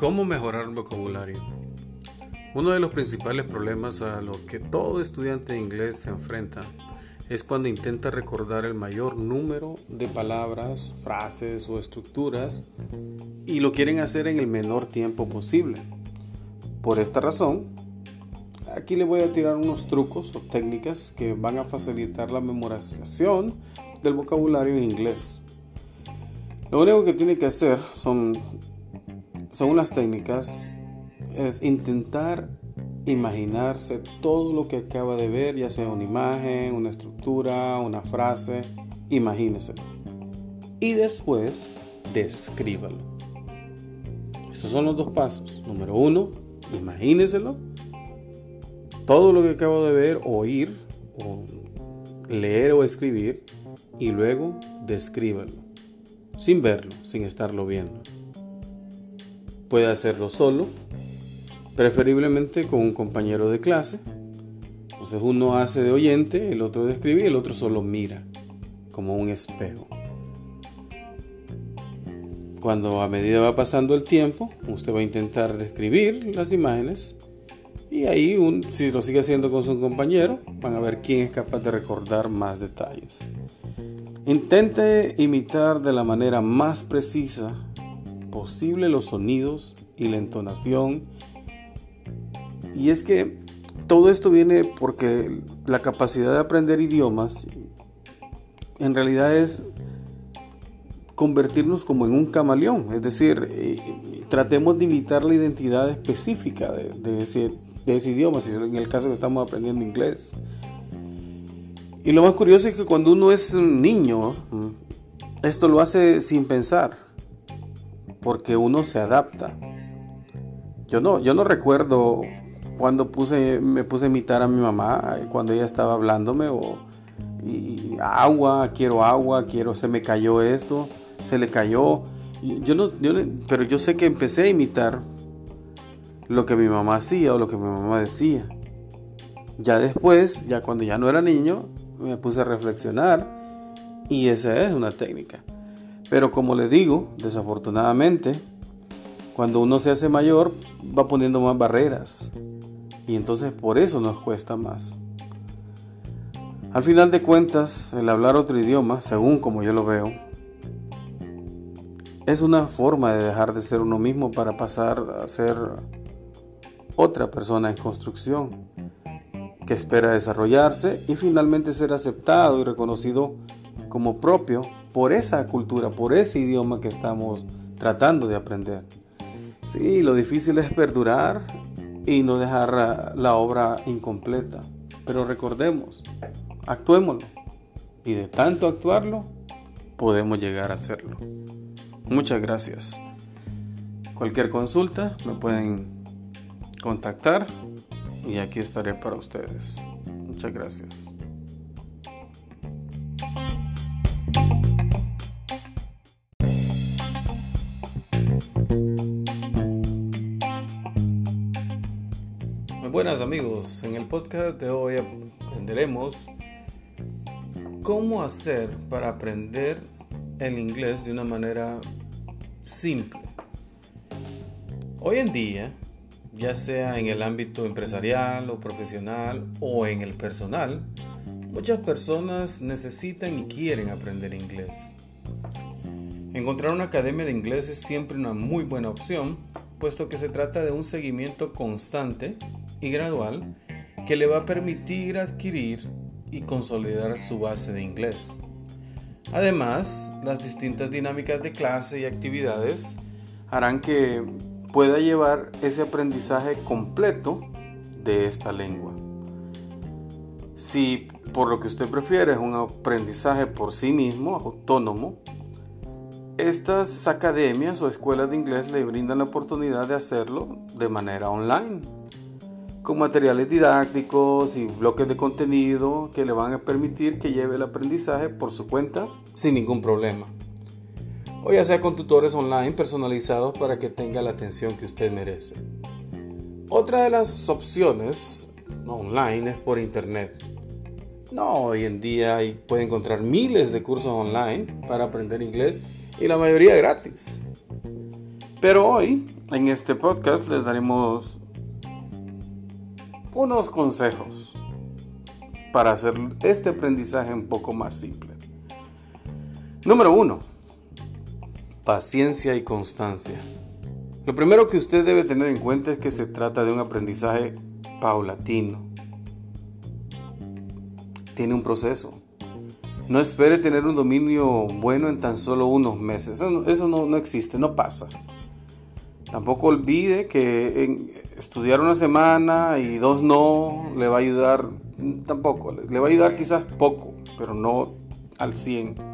¿Cómo mejorar el vocabulario? Uno de los principales problemas a los que todo estudiante de inglés se enfrenta es cuando intenta recordar el mayor número de palabras, frases o estructuras y lo quieren hacer en el menor tiempo posible. Por esta razón, aquí le voy a tirar unos trucos o técnicas que van a facilitar la memorización del vocabulario en inglés. Lo único que tiene que hacer son, según las técnicas, es intentar imaginarse todo lo que acaba de ver, ya sea una imagen, una estructura, una frase, imagíneselo. Y después, descríbalo. Esos son los dos pasos. Número uno, imagíneselo. Todo lo que acabo de ver, oír, o leer o escribir, y luego descríbalo. Sin verlo, sin estarlo viendo. Puede hacerlo solo preferiblemente con un compañero de clase. Entonces uno hace de oyente, el otro de escribir, el otro solo mira, como un espejo. Cuando a medida va pasando el tiempo, usted va a intentar describir las imágenes y ahí, si lo sigue haciendo con su compañero, van a ver quién es capaz de recordar más detalles. Intente imitar de la manera más precisa posible los sonidos y la entonación y es que todo esto viene porque la capacidad de aprender idiomas en realidad es convertirnos como en un camaleón, es decir, eh, tratemos de imitar la identidad específica de, ese, de idioma, si en el caso que estamos aprendiendo inglés. Y lo más curioso es que cuando uno es un niño, esto lo hace sin pensar, porque uno se adapta. Yo no, yo no recuerdo cuando puse, me puse a imitar a mi mamá, cuando ella estaba hablándome, o y, agua, quiero agua, quiero, se me cayó esto, se le cayó. Yo no, pero yo sé que empecé a imitar lo que mi mamá hacía o lo que mi mamá decía. Ya después, ya cuando ya no era niño, me puse a reflexionar y esa es una técnica. Pero como le digo, desafortunadamente, cuando uno se hace mayor, va poniendo más barreras y entonces por eso nos cuesta más. Al final de cuentas, el hablar otro idioma, según como yo lo veo, es una forma de dejar de ser uno mismo para pasar a ser otra persona en construcción, que espera desarrollarse y finalmente ser aceptado y reconocido como propio por esa cultura, por ese idioma que estamos tratando de aprender. Sí, lo difícil es perdurar y no dejar la obra incompleta. Pero recordemos, actuémoslo. Y de tanto actuarlo, podemos llegar a hacerlo. Muchas gracias. Cualquier consulta me pueden contactar y aquí estaré para ustedes. Muchas gracias. buenas amigos, en el podcast de hoy aprenderemos cómo hacer para aprender el inglés de una manera simple. Hoy en día, ya sea en el ámbito empresarial o profesional o en el personal, muchas personas necesitan y quieren aprender inglés. Encontrar una academia de inglés es siempre una muy buena opción, puesto que se trata de un seguimiento constante y gradual que le va a permitir adquirir y consolidar su base de inglés. Además, las distintas dinámicas de clase y actividades harán que pueda llevar ese aprendizaje completo de esta lengua. Si por lo que usted prefiere es un aprendizaje por sí mismo, autónomo, estas academias o escuelas de inglés le brindan la oportunidad de hacerlo de manera online con materiales didácticos y bloques de contenido que le van a permitir que lleve el aprendizaje por su cuenta sin ningún problema. O ya sea con tutores online personalizados para que tenga la atención que usted merece. Otra de las opciones online es por internet. No, hoy en día puede encontrar miles de cursos online para aprender inglés y la mayoría gratis. Pero hoy, en este podcast, les daremos unos consejos para hacer este aprendizaje un poco más simple. Número uno, paciencia y constancia. Lo primero que usted debe tener en cuenta es que se trata de un aprendizaje paulatino. Tiene un proceso. No espere tener un dominio bueno en tan solo unos meses. Eso, no, existe, no pasa. Tampoco olvide que estudiar una semana y dos no le va a ayudar, tampoco, le va a ayudar quizás poco, pero no al 100.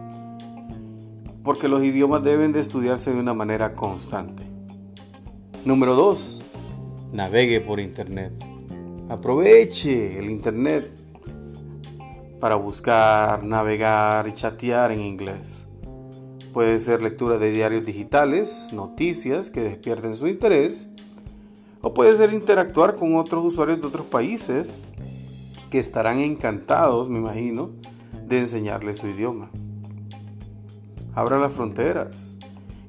Porque los idiomas deben de estudiarse de una manera constante. Número 2. Navegue por Internet. Aproveche el Internet para buscar, navegar y chatear en inglés. Puede ser lectura de diarios digitales, noticias que despierten su interés, o puede ser interactuar con otros usuarios de otros países que estarán encantados, me imagino, de enseñarles su idioma. Abra las fronteras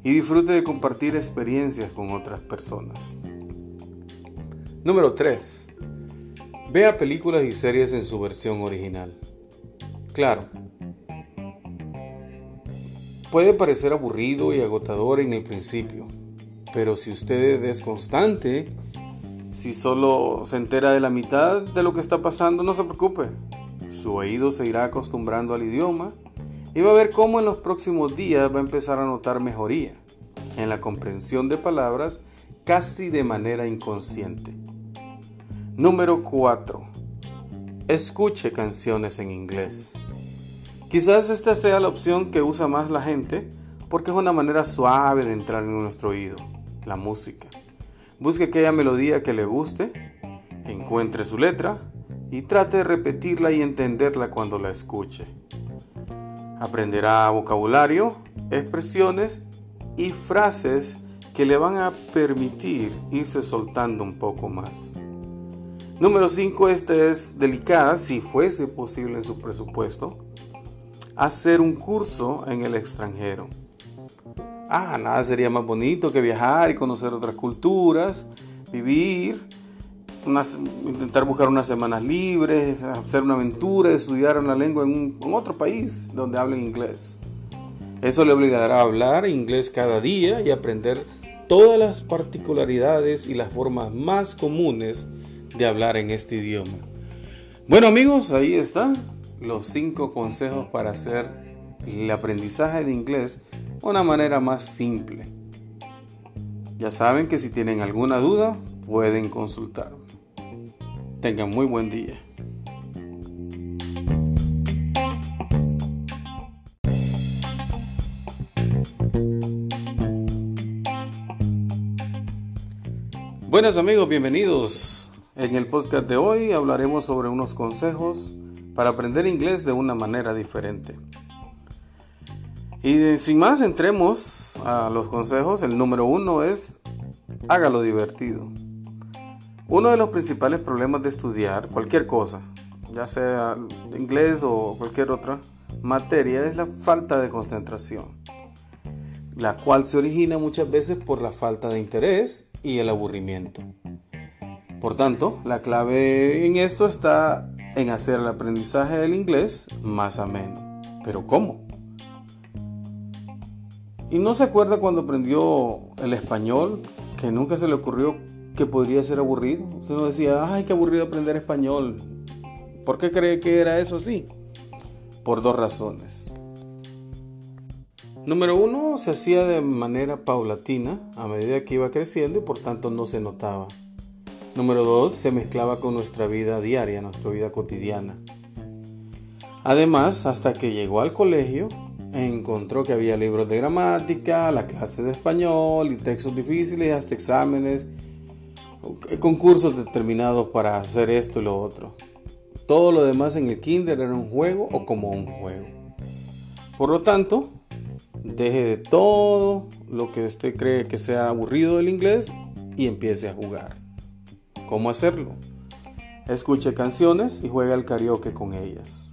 y disfrute de compartir experiencias con otras personas. Número 3. Vea películas y series en su versión original. Claro, puede parecer aburrido y agotador en el principio, pero si usted es constante, si solo se entera de la mitad de lo que está pasando, no se preocupe. Su oído se irá acostumbrando al idioma y va a ver cómo en los próximos días va a empezar a notar mejoría en la comprensión de palabras casi de manera inconsciente. Número 4. Escuche canciones en inglés. Quizás esta sea la opción que usa más la gente porque es una manera suave de entrar en nuestro oído, la música. Busque aquella melodía que le guste, encuentre su letra y trate de repetirla y entenderla cuando la escuche. Aprenderá vocabulario, expresiones y frases que le van a permitir irse soltando un poco más. Número 5, esta es delicada si fuese posible en su presupuesto hacer un curso en el extranjero. Ah, nada sería más bonito que viajar y conocer otras culturas, vivir, intentar buscar unas semanas libres, hacer una aventura, estudiar una lengua en, en otro país donde hablen inglés. Eso le obligará a hablar inglés cada día y aprender todas las particularidades y las formas más comunes de hablar en este idioma. Bueno amigos, ahí está los cinco consejos para hacer el aprendizaje de inglés de una manera más simple. Ya saben que si tienen alguna duda pueden consultar. Tengan muy buen día. Buenos amigos, bienvenidos. En el podcast de hoy hablaremos sobre unos consejos para aprender inglés de una manera diferente. Y sin más, entremos a los consejos. El número uno es hágalo divertido. Uno de los principales problemas de estudiar cualquier cosa, ya sea inglés o cualquier otra materia, es la falta de concentración, la cual se origina muchas veces por la falta de interés y el aburrimiento. Por tanto, la clave en esto está en hacer el aprendizaje del inglés más ameno. ¿Pero cómo? ¿Y no se acuerda cuando aprendió el español que nunca se le ocurrió que podría ser aburrido? Usted no decía, ay, qué aburrido aprender español. ¿Por qué cree que era eso así? Por dos razones. Número uno, se hacía de manera paulatina a medida que iba creciendo y por tanto no se notaba. Número dos, se mezclaba con nuestra vida diaria, nuestra vida cotidiana. Además, hasta que llegó al colegio, encontró que había libros de gramática, la clase de español y textos difíciles, hasta exámenes, concursos determinados para hacer esto y lo otro. Todo lo demás en el kinder era un juego o como un juego. Por lo tanto, deje de todo lo que usted cree que sea aburrido del inglés y empiece a jugar. ¿Cómo hacerlo? Escuche canciones y juega al karaoke con ellas.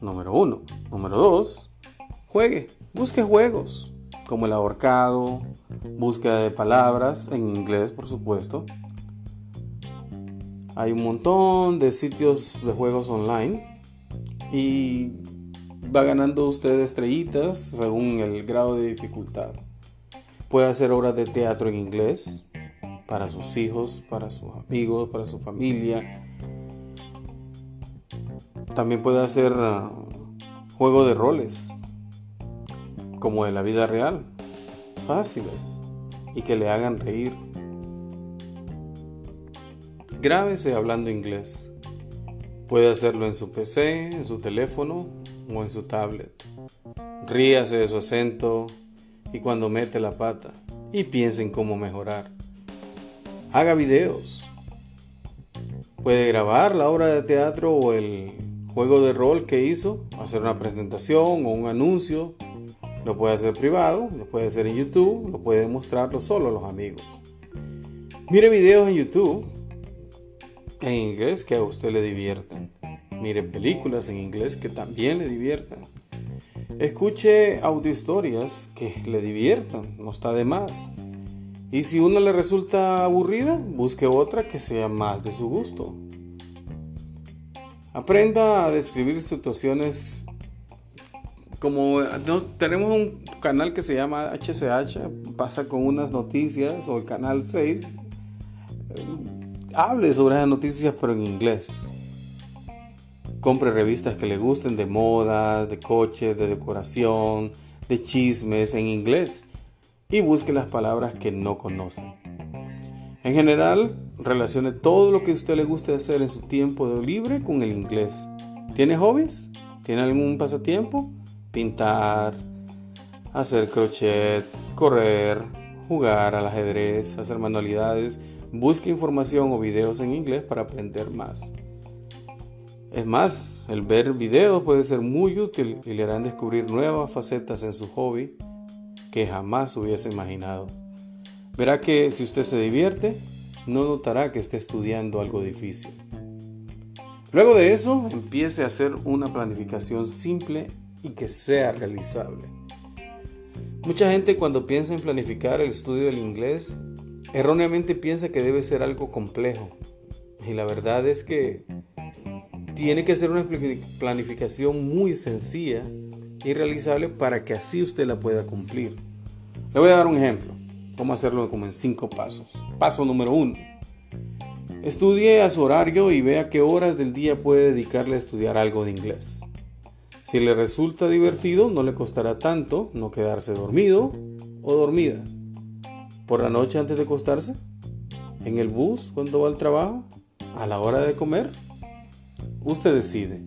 Número uno. Número dos, juegue. Busque juegos como el ahorcado, búsqueda de palabras en inglés, por supuesto. Hay un montón de sitios de juegos online y va ganando usted estrellitas según el grado de dificultad. Puede hacer obras de teatro en inglés para sus hijos, para sus amigos, para su familia. También puede hacer uh, juegos de roles, como de la vida real, fáciles y que le hagan reír. Grábese hablando inglés. Puede hacerlo en su PC, en su teléfono o en su tablet. Ríase de su acento y cuando mete la pata y piense en cómo mejorar. Haga videos. Puede grabar la obra de teatro o el juego de rol que hizo, hacer una presentación o un anuncio. Lo puede hacer privado, lo puede hacer en YouTube, lo puede mostrarlo solo a los amigos. Mire videos en YouTube en inglés que a usted le diviertan. Mire películas en inglés que también le diviertan. Escuche historias que le diviertan, no está de más. Y si una le resulta aburrida, busque otra que sea más de su gusto. Aprenda a describir situaciones como tenemos un canal que se llama HCH, pasa con unas noticias, o el canal 6, hable sobre esas noticias pero en inglés. Compre revistas que le gusten de moda, de coches, de decoración, de chismes en inglés y busque las palabras que no conoce. En general, relacione todo lo que a usted le guste hacer en su tiempo libre con el inglés. ¿Tiene hobbies? ¿Tiene algún pasatiempo? Pintar, hacer crochet, correr, jugar al ajedrez, hacer manualidades Busque información o videos en inglés para aprender más. Es más, el ver videos puede ser muy útil y le harán descubrir nuevas facetas en su hobby que jamás hubiese imaginado. Verá que si usted se divierte, no notará que esté estudiando algo difícil. Luego de eso, empiece a hacer una planificación simple y que sea realizable. Mucha gente cuando piensa en planificar el estudio del inglés erróneamente piensa que debe ser algo complejo. Y la verdad es que tiene que ser una planificación muy sencilla y realizable para que así usted la pueda cumplir. Le voy a dar un ejemplo. Cómo hacerlo como en cinco pasos. Paso número uno. Estudie a su horario y vea qué horas del día puede dedicarle a estudiar algo de inglés. Si le resulta divertido, no le costará tanto no quedarse dormido o dormida por la noche antes de acostarse, en el bus cuando va al trabajo, a la hora de comer. Usted decide.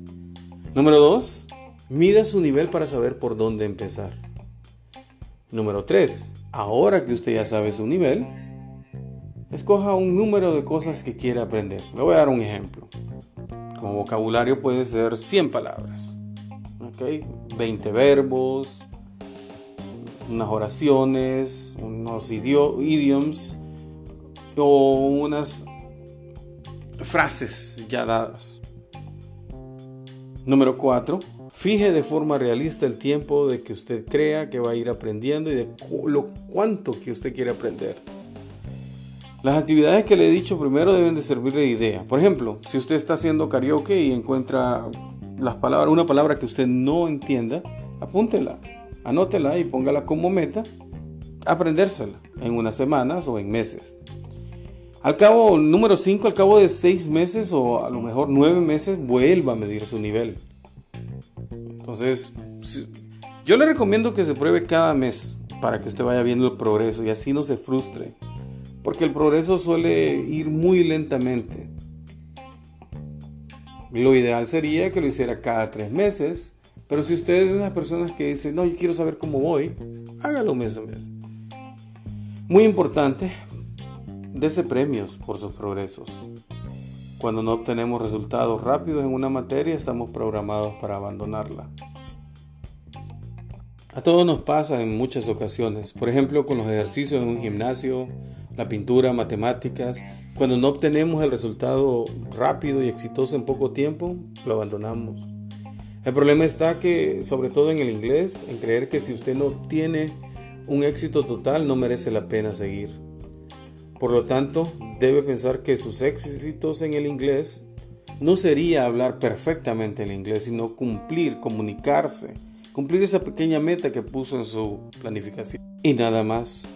Número 2. Mida su nivel para saber por dónde empezar. Número 3. Ahora que usted ya sabe su nivel, escoja un número de cosas que quiere aprender. Le voy a dar un ejemplo. Como vocabulario puede ser 100 palabras. 20 verbos, unas oraciones, unos idioms o unas frases ya dadas. Número 4. Fije de forma realista el tiempo de que usted crea que va a ir aprendiendo y de lo cuánto que usted quiere aprender. Las actividades que le he dicho primero deben de servir de idea. Por ejemplo, si usted está haciendo karaoke y encuentra una palabra que usted no entienda, apúntela anótela y póngala como meta, aprendérsela en unas semanas o en meses. Al cabo, número 5, al cabo de 6 meses o a lo mejor 9 meses, vuelva a medir su nivel. Entonces, yo le recomiendo que se pruebe cada mes para que usted vaya viendo el progreso y así no se frustre. Porque el progreso suele ir muy lentamente. Lo ideal sería que lo hiciera cada 3 meses pero si usted es de las personas que dice, no, yo quiero saber cómo voy, hágalo mes a mes. Muy importante, dese premios por sus progresos. Cuando no obtenemos resultados rápidos en una materia, estamos programados para abandonarla. A todos nos pasa en muchas ocasiones, por ejemplo con los ejercicios en un gimnasio, la pintura, matemáticas, cuando no obtenemos el resultado rápido y exitoso en poco tiempo, lo abandonamos. El problema está que, sobre todo en el inglés, en creer que si usted no tiene un éxito total no merece la pena seguir. Por lo tanto, debe pensar que sus éxitos en el inglés no sería hablar perfectamente el inglés, sino cumplir, comunicarse, cumplir esa pequeña meta que puso en su planificación. Y nada más.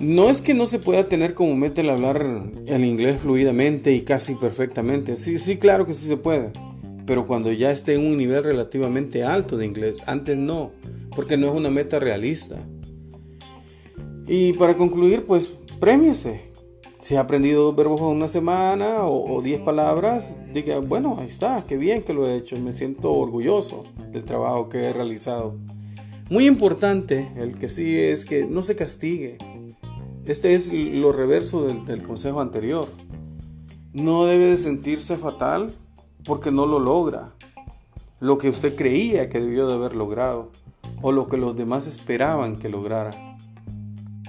No es que no se pueda tener como meta el hablar el inglés fluidamente y casi perfectamente. Sí, sí, claro que sí se puede. Pero cuando ya esté en un nivel relativamente alto de inglés, antes no, porque no es una meta realista. Y para concluir, pues premiese. Si ha aprendido dos verbos en una semana o, diez palabras, diga, bueno, ahí está, qué bien que lo he hecho, me siento orgulloso del trabajo que he realizado. Muy importante, el que sí es que no se castigue. Este es lo reverso del, del consejo anterior. No debe de sentirse fatal porque no lo logra. Lo que usted creía que debió de haber logrado o lo que los demás esperaban que lograra.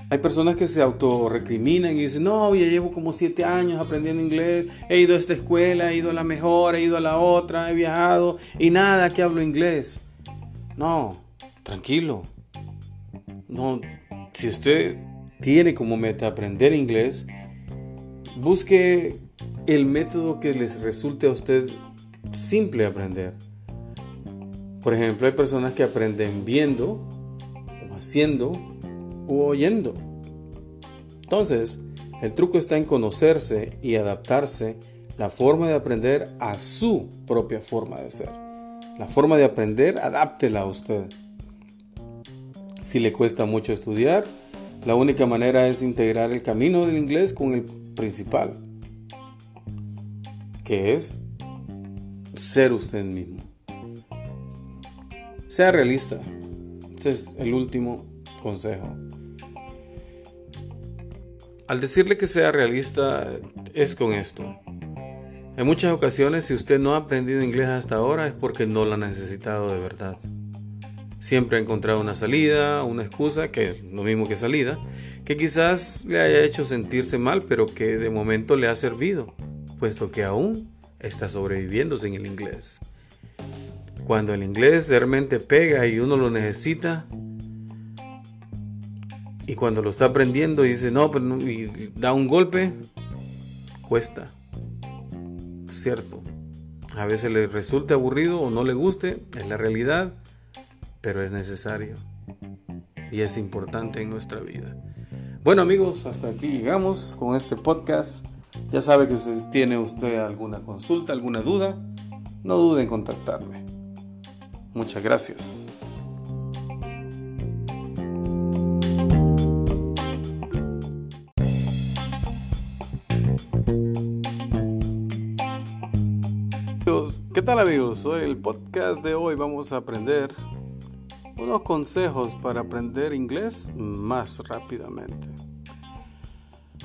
Hay personas que se autorrecriminan y dicen, no, ya llevo como siete años aprendiendo inglés, he ido a esta escuela, he ido a la mejor, he ido a la otra, he viajado y nada que hablo inglés. No, tranquilo. No, si usted tiene como meta aprender inglés, busque el método que les resulte a usted simple aprender. Por ejemplo, hay personas que aprenden viendo o haciendo o oyendo. Entonces, el truco está en conocerse y adaptarse la forma de aprender a su propia forma de ser. La forma de aprender, adáptela a usted. Si le cuesta mucho estudiar, la única manera es integrar el camino del inglés con el principal, que es ser usted mismo. Sea realista. Ese es el último consejo. Al decirle que sea realista es con esto. En muchas ocasiones si usted no ha aprendido inglés hasta ahora es porque no lo ha necesitado de verdad. Siempre ha encontrado una salida, una excusa, que es lo mismo que salida, que quizás le haya hecho sentirse mal, pero que de momento le ha servido, puesto que aún está sobreviviendo sin el inglés. Cuando el inglés realmente pega y uno lo necesita, y cuando lo está aprendiendo y dice, no, pero no, y da un golpe, cuesta. Cierto. A veces le resulta aburrido o no le guste, es la realidad, pero es necesario. Y es importante en nuestra vida. Bueno amigos, hasta aquí llegamos con este podcast. Ya sabe que si tiene usted alguna consulta, alguna duda, no dude en contactarme. Muchas gracias. ¿Qué tal amigos? Hoy el podcast de hoy vamos a aprender unos consejos para aprender inglés más rápidamente.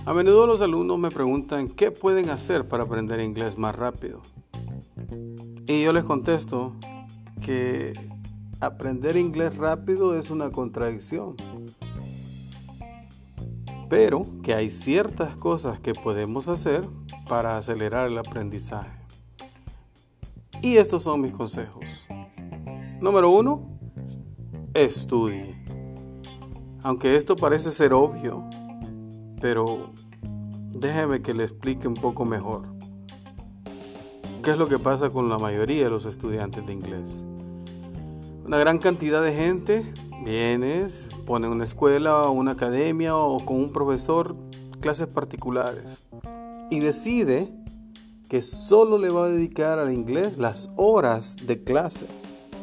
A menudo los alumnos me preguntan qué pueden hacer para aprender inglés más rápido. Y yo les contesto que aprender inglés rápido es una contradicción. Pero que hay ciertas cosas que podemos hacer para acelerar el aprendizaje. Y estos son mis consejos. Número uno, estudie. Aunque esto parece ser obvio, pero déjeme que le explique un poco mejor. ¿Qué es lo que pasa con la mayoría de los estudiantes de inglés? Una gran cantidad de gente viene, pone una escuela o una academia o con un profesor clases particulares y decide que solo le va a dedicar al inglés las horas de clase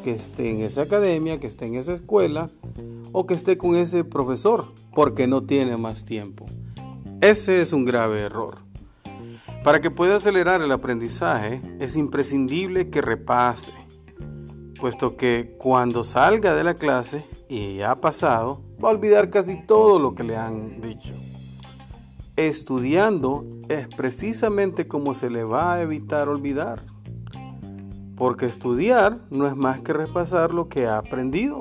que esté en esa academia, que esté en esa escuela o que esté con ese profesor, porque no tiene más tiempo. Ese es un grave error. Para que pueda acelerar el aprendizaje es imprescindible que repase, puesto que cuando salga de la clase y ha pasado, va a olvidar casi todo lo que le han dicho. Estudiando es precisamente como se le va a evitar olvidar. Porque estudiar no es más que repasar lo que ha aprendido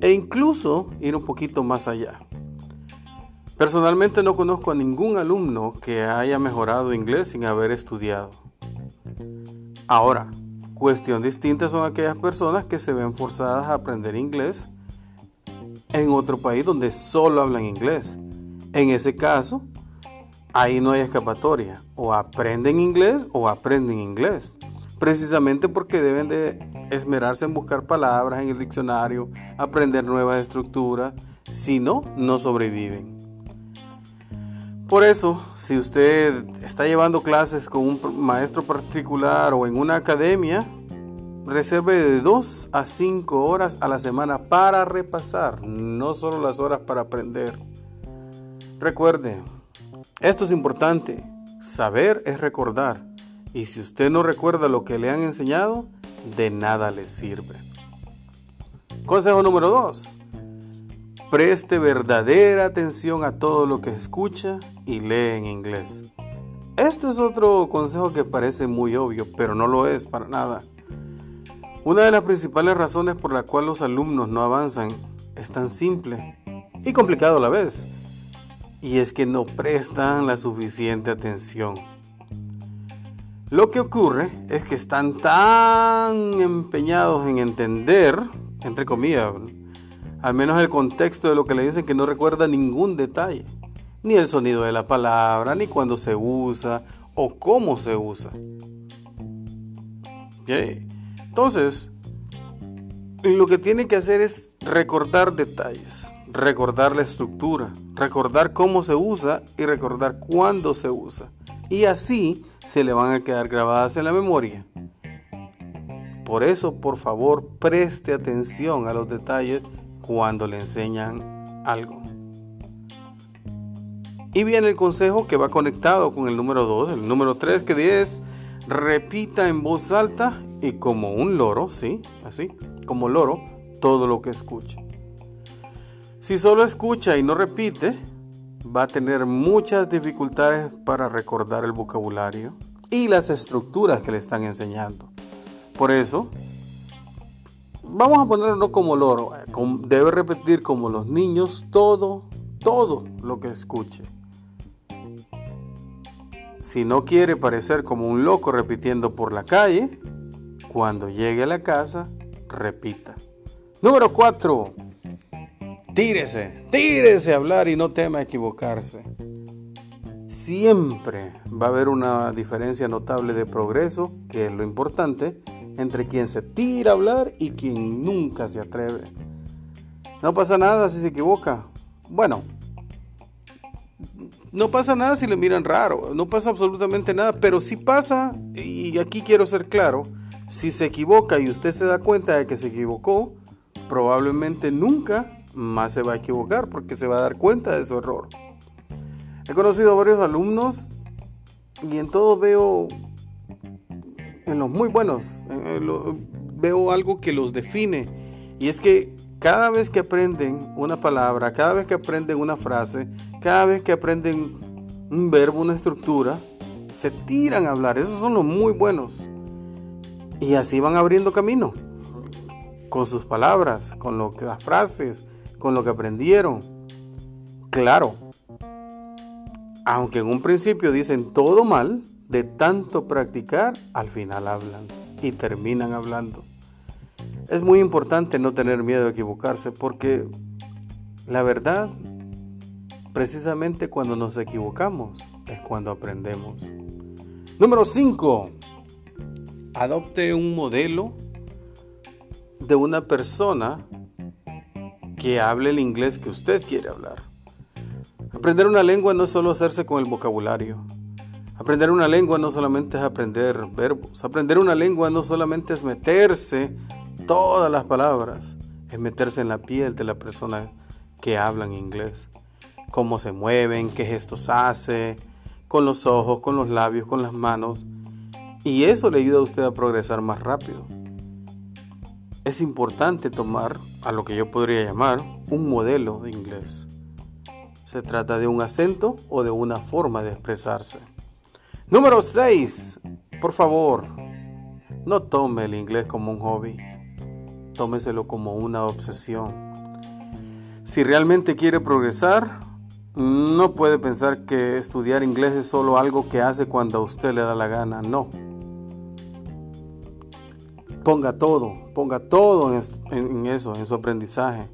e incluso ir un poquito más allá. Personalmente no conozco a ningún alumno que haya mejorado inglés sin haber estudiado. Ahora, Cuestión distinta son aquellas personas que se ven forzadas a aprender inglés en otro país donde solo hablan inglés. En ese caso, ahí no hay escapatoria. O aprenden inglés o aprenden inglés. Precisamente porque deben de esmerarse en buscar palabras en el diccionario, aprender nuevas estructuras. Si no, no sobreviven. Por eso, si usted está llevando clases con un maestro particular o en una academia, reserve de 2 a 5 horas a la semana para repasar, no solo las horas para aprender. Recuerde, esto es importante, saber es recordar, y si usted no recuerda lo que le han enseñado, de nada le sirve. Consejo número 2. Preste verdadera atención a todo lo que escucha y lee en inglés. Esto es otro consejo que parece muy obvio, pero no lo es para nada. Una de las principales razones por la cual los alumnos no avanzan es tan simple y complicado a la vez, y es que no prestan la suficiente atención. Lo que ocurre es que están tan empeñados en entender, entre comillas, al menos el contexto de lo que le dicen que no recuerda ningún detalle, ni el sonido de la palabra, ni cuándo se usa o cómo se usa. Entonces, lo que tiene que hacer es recordar detalles, recordar la estructura, recordar cómo se usa y recordar cuándo se usa. Y así se le van a quedar grabadas en la memoria. Por eso, por favor, preste atención a los detalles cuando le enseñan algo. Y viene el consejo que va conectado con el número 2, el número 3 que es repita en voz alta y como un loro, sí, así, como loro, todo lo que escuche. Si solo escucha y no repite, va a tener muchas dificultades para recordar el vocabulario y las estructuras que le están enseñando. Por eso, vamos a ponerlo como loro. Debe repetir como los niños todo, todo lo que escuche. Si no quiere parecer como un loco repitiendo por la calle, cuando llegue a la casa, repita. Número 4. Tírese, tírese a hablar y no tema equivocarse. Siempre va a haber una diferencia notable de progreso, que es lo importante, entre quien se tira a hablar y quien nunca se atreve. No pasa nada si se equivoca. Bueno, no pasa nada si le miran raro, no pasa absolutamente nada, pero si pasa, y aquí quiero ser claro, si se equivoca y usted se da cuenta de que se equivocó, probablemente nunca más se va a equivocar porque se va a dar cuenta de su error. He conocido a varios alumnos y en todos veo en los muy buenos, veo algo que los define. Y es que cada vez que aprenden una palabra, cada vez que aprenden una frase, cada vez que aprenden un verbo, una estructura, se tiran a hablar. Esos son los muy buenos. Y así van abriendo camino. Con sus palabras, con lo que, las frases, con lo que aprendieron. Claro. Aunque en un principio dicen todo mal, de tanto practicar, al final hablan y terminan hablando. Es muy importante no tener miedo de equivocarse porque la verdad, precisamente cuando nos equivocamos, es cuando aprendemos. Número 5. Adopte un modelo de una persona que hable el inglés que usted quiere hablar. Aprender una lengua no es solo hacerse con el vocabulario, Aprender una lengua no solamente es aprender verbos, aprender una lengua no solamente es meterse todas las palabras, es meterse en la piel de la persona que habla en inglés. Cómo se mueven, qué gestos hace, con los ojos, con los labios, con las manos. Y eso le ayuda a usted a progresar más rápido. Es importante tomar a lo que yo podría llamar un modelo de inglés. Se trata de un acento o de una forma de expresarse. Número 6. Por favor, no tome el inglés como un hobby. Tómeselo como una obsesión. Si realmente quiere progresar, no puede pensar que estudiar inglés es solo algo que hace cuando a usted le da la gana. No. Ponga todo, ponga todo en, eso, en su aprendizaje.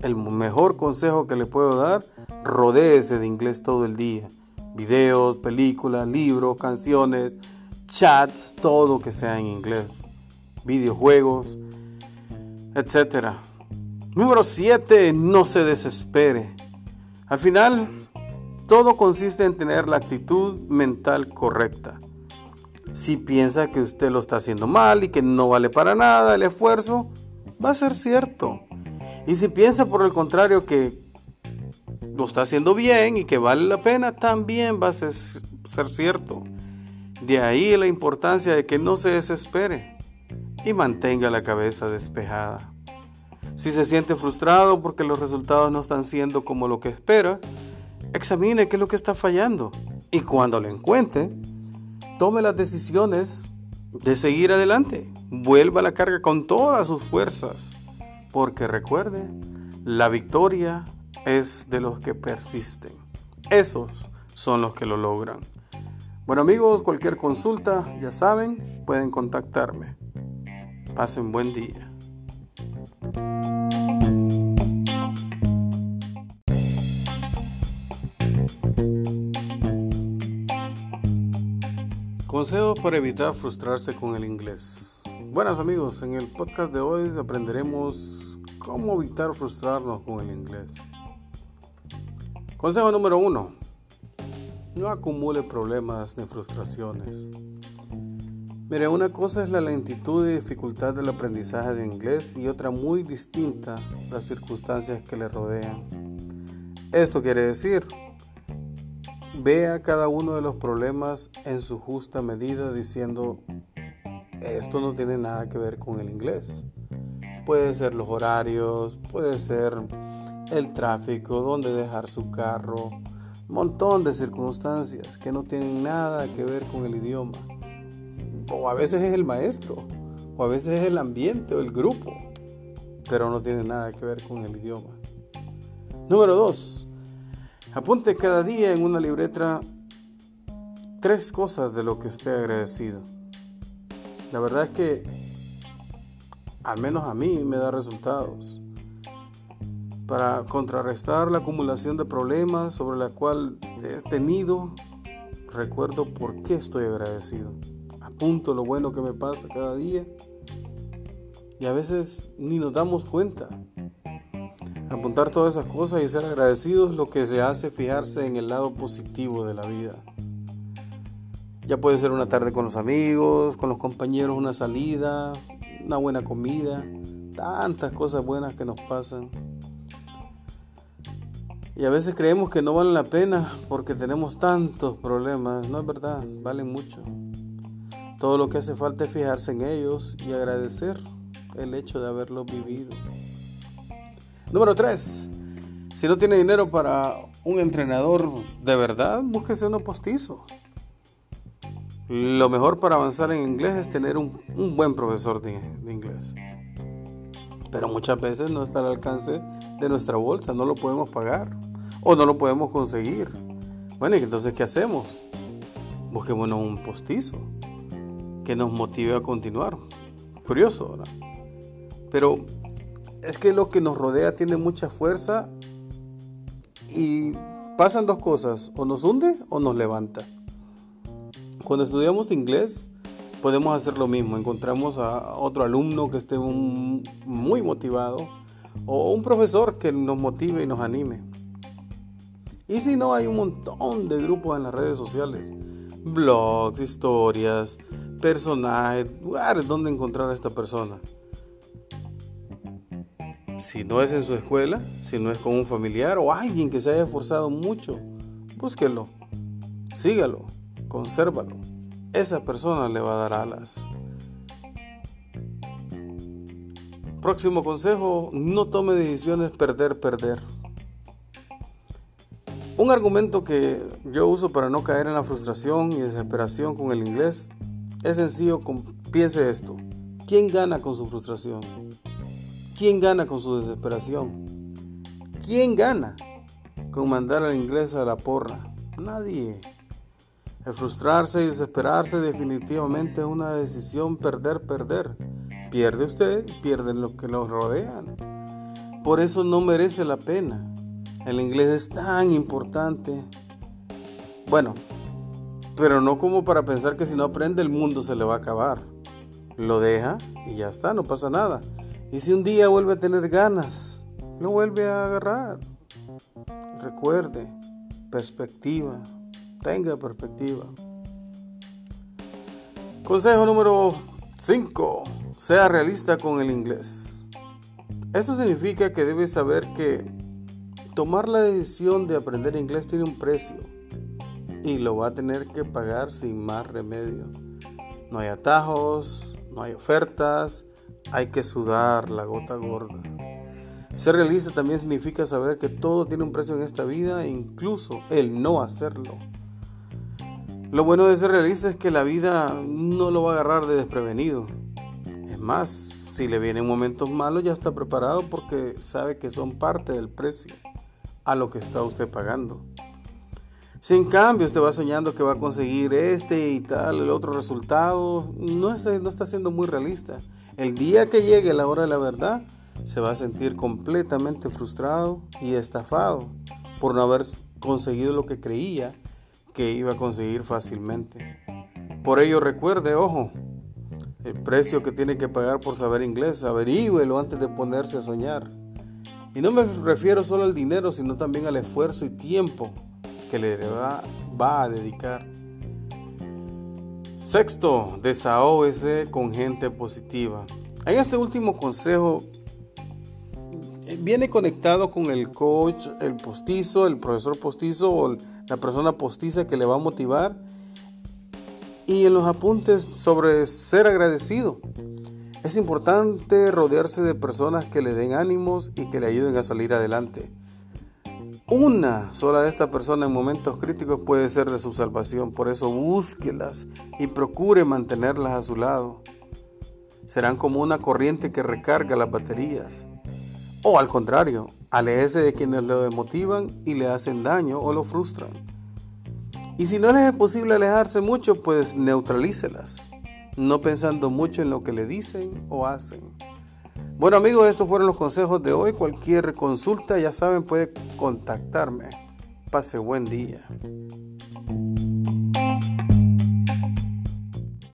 El mejor consejo que le puedo dar, rodéese de inglés todo el día. Videos, películas, libros, canciones, chats, todo que sea en inglés. Videojuegos, etc. Número 7. No se desespere. Al final, todo consiste en tener la actitud mental correcta. Si piensa que usted lo está haciendo mal y que no vale para nada el esfuerzo, va a ser cierto. Y si piensa por el contrario que lo está haciendo bien y que vale la pena, también va a ser, cierto. De ahí la importancia de que no se desespere y mantenga la cabeza despejada. Si se siente frustrado porque los resultados no están siendo como lo que espera, examine qué es lo que está fallando y cuando lo encuentre, tome las decisiones de seguir adelante. Vuelva a la carga con todas sus fuerzas, porque recuerde, la victoria es de los que persisten. Esos son los que lo logran. Bueno amigos, cualquier consulta, ya saben, pueden contactarme. Pasen buen día. Consejos para evitar frustrarse con el inglés. Buenas amigos, en el podcast de hoy aprenderemos cómo evitar frustrarnos con el inglés. Consejo número uno. No acumule problemas ni frustraciones. Mire, una cosa es la lentitud y dificultad del aprendizaje de inglés y otra muy distinta las circunstancias que le rodean. Esto quiere decir, vea cada uno de los problemas en su justa medida diciendo, esto no tiene nada que ver con el inglés. Puede ser los horarios, puede ser el tráfico, dónde dejar su carro, montón de circunstancias que no tienen nada que ver con el idioma o a veces es el maestro, o a veces es el ambiente o el grupo, pero no tiene nada que ver con el idioma. Número 2. Apunte cada día en una libreta tres cosas de lo que esté agradecido. La verdad es que al menos a mí me da resultados. Para contrarrestar la acumulación de problemas sobre la cual he tenido, recuerdo por qué estoy agradecido apunto lo bueno que me pasa cada día y a veces ni nos damos cuenta. Apuntar todas esas cosas y ser agradecidos lo que se hace fijarse en el lado positivo de la vida. Ya puede ser una tarde con los amigos, con los compañeros, una salida, una buena comida, tantas cosas buenas que nos pasan. Y a veces creemos que no valen la pena porque tenemos tantos problemas. No es verdad, valen mucho. Todo lo que hace falta es fijarse en ellos y agradecer el hecho de haberlo vivido. Número 3. Si no tiene dinero para un entrenador de verdad, búsquese uno postizo. Lo mejor para avanzar en inglés es tener un, buen profesor de, de inglés. Pero muchas veces no está al alcance de nuestra bolsa, no lo podemos pagar o no lo podemos conseguir. Bueno, ¿y entonces qué hacemos? Busquemos un postizo que nos motive a continuar. Curioso, ¿verdad? Pero es que lo que nos rodea tiene mucha fuerza y pasan dos cosas, o nos hunde o nos levanta. Cuando estudiamos inglés podemos hacer lo mismo, encontramos a otro alumno que esté muy motivado o un profesor que nos motive y nos anime. Y si no, hay un montón de grupos en las redes sociales, blogs, historias, personajes, lugares donde encontrar a esta persona. Si no es en su escuela, si no es con un familiar o alguien que se haya esforzado mucho, búsquelo, sígalo, consérvalo. Esa persona le va a dar alas. Próximo consejo, no tome decisiones perder, perder. Un argumento que yo uso para no caer en la frustración y desesperación con el inglés es sencillo, piense esto. ¿Quién gana con su frustración? ¿Quién gana con su desesperación? ¿Quién gana con mandar al inglés a la porra? Nadie. El frustrarse y desesperarse definitivamente es una decisión perder, perder. pierde usted y pierden los que lo rodean. Por eso no merece la pena. El inglés es tan importante. Bueno, pero no como para pensar que si no aprende el mundo se le va a acabar. Lo deja y ya está, no pasa nada. Y si un día vuelve a tener ganas, lo vuelve a agarrar. Recuerde, perspectiva, tenga perspectiva. Consejo número 5. Sea realista con el inglés. Esto significa que debes saber que tomar la decisión de aprender inglés tiene un precio y lo va a tener que pagar sin más remedio. No hay atajos, no hay ofertas, hay que sudar la gota gorda. Ser realista también significa saber que todo tiene un precio en esta vida, incluso el no hacerlo. Lo bueno de ser realista es que la vida no lo va a agarrar de desprevenido. Es más, si le vienen momentos malos ya está preparado porque sabe que son parte del precio a lo que está usted pagando. Si en cambio usted va soñando que va a conseguir este y tal, el otro resultado, no, no está siendo muy realista. El día que llegue la hora de la verdad, se va a sentir completamente frustrado y estafado por no haber conseguido lo que creía que iba a conseguir fácilmente. Por ello recuerde, ojo, el precio que tiene que pagar por saber inglés, averígüelo antes de ponerse a soñar. Y no me refiero solo al dinero, sino también al esfuerzo y tiempo que le va, va a dedicar. Sexto, desahógese con gente positiva. En este último consejo eh, viene conectado con el coach, el postizo, el profesor postizo o la persona postiza que le va a motivar. Y en los apuntes sobre ser agradecido. Es importante rodearse de personas que le den ánimos y que le ayuden a salir adelante. Una sola de estas personas en momentos críticos puede ser de su salvación, por eso búsquelas y procure mantenerlas a su lado. Serán como una corriente que recarga las baterías. O al contrario, aléjese de quienes lo demotivan y le hacen daño o lo frustran. Y si no les es posible alejarse mucho, pues neutralícelas, no pensando mucho en lo que le dicen o hacen. Bueno amigos, estos fueron los consejos de hoy. Cualquier consulta, ya saben, puede contactarme. Pase buen día.